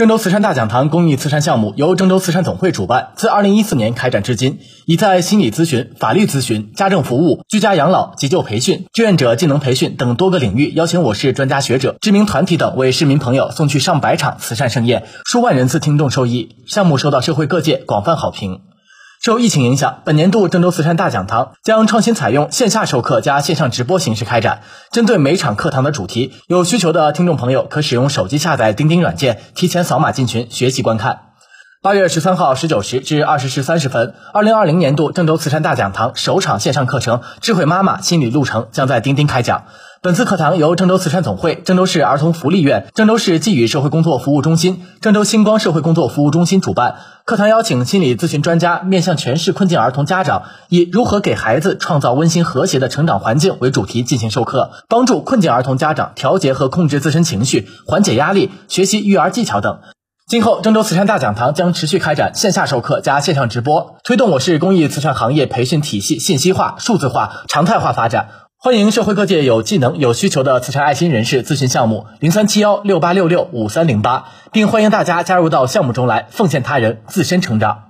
郑州慈善大讲堂公益慈善项目由郑州慈善总会主办，自二零一四年开展至今，已在心理咨询、法律咨询、家政服务、居家养老、急救培训、志愿者技能培训等多个领域，邀请我市专家学者、知名团体等为市民朋友送去上百场慈善盛宴，数万人次听众受益，项目受到社会各界广泛好评。受疫情影响，本年度郑州慈善大讲堂将创新采用线下授课加线上直播形式开展。针对每场课堂的主题，有需求的听众朋友可使用手机下载钉钉软件，提前扫码进群学习观看。八月十三号十九时至二十时三十分，二零二零年度郑州慈善大讲堂首场线上课程《智慧妈妈心理路程》将在钉钉开讲。本次课堂由郑州慈善总会、郑州市儿童福利院、郑州市寄语社会工作服务中心、郑州星光社会工作服务中心主办。课堂邀请心理咨询专家面向全市困境儿童家长，以如何给孩子创造温馨和谐的成长环境为主题进行授课，帮助困境儿童家长调节和控制自身情绪、缓解压力、学习育儿技巧等。今后，郑州慈善大讲堂将持续开展线下授课加线上直播，推动我市公益慈善行业培训体系信息化、数字化、常态化发展。欢迎社会各界有技能、有需求的慈善爱心人士咨询项目零三七幺六八六六五三零八，并欢迎大家加入到项目中来，奉献他人，自身成长。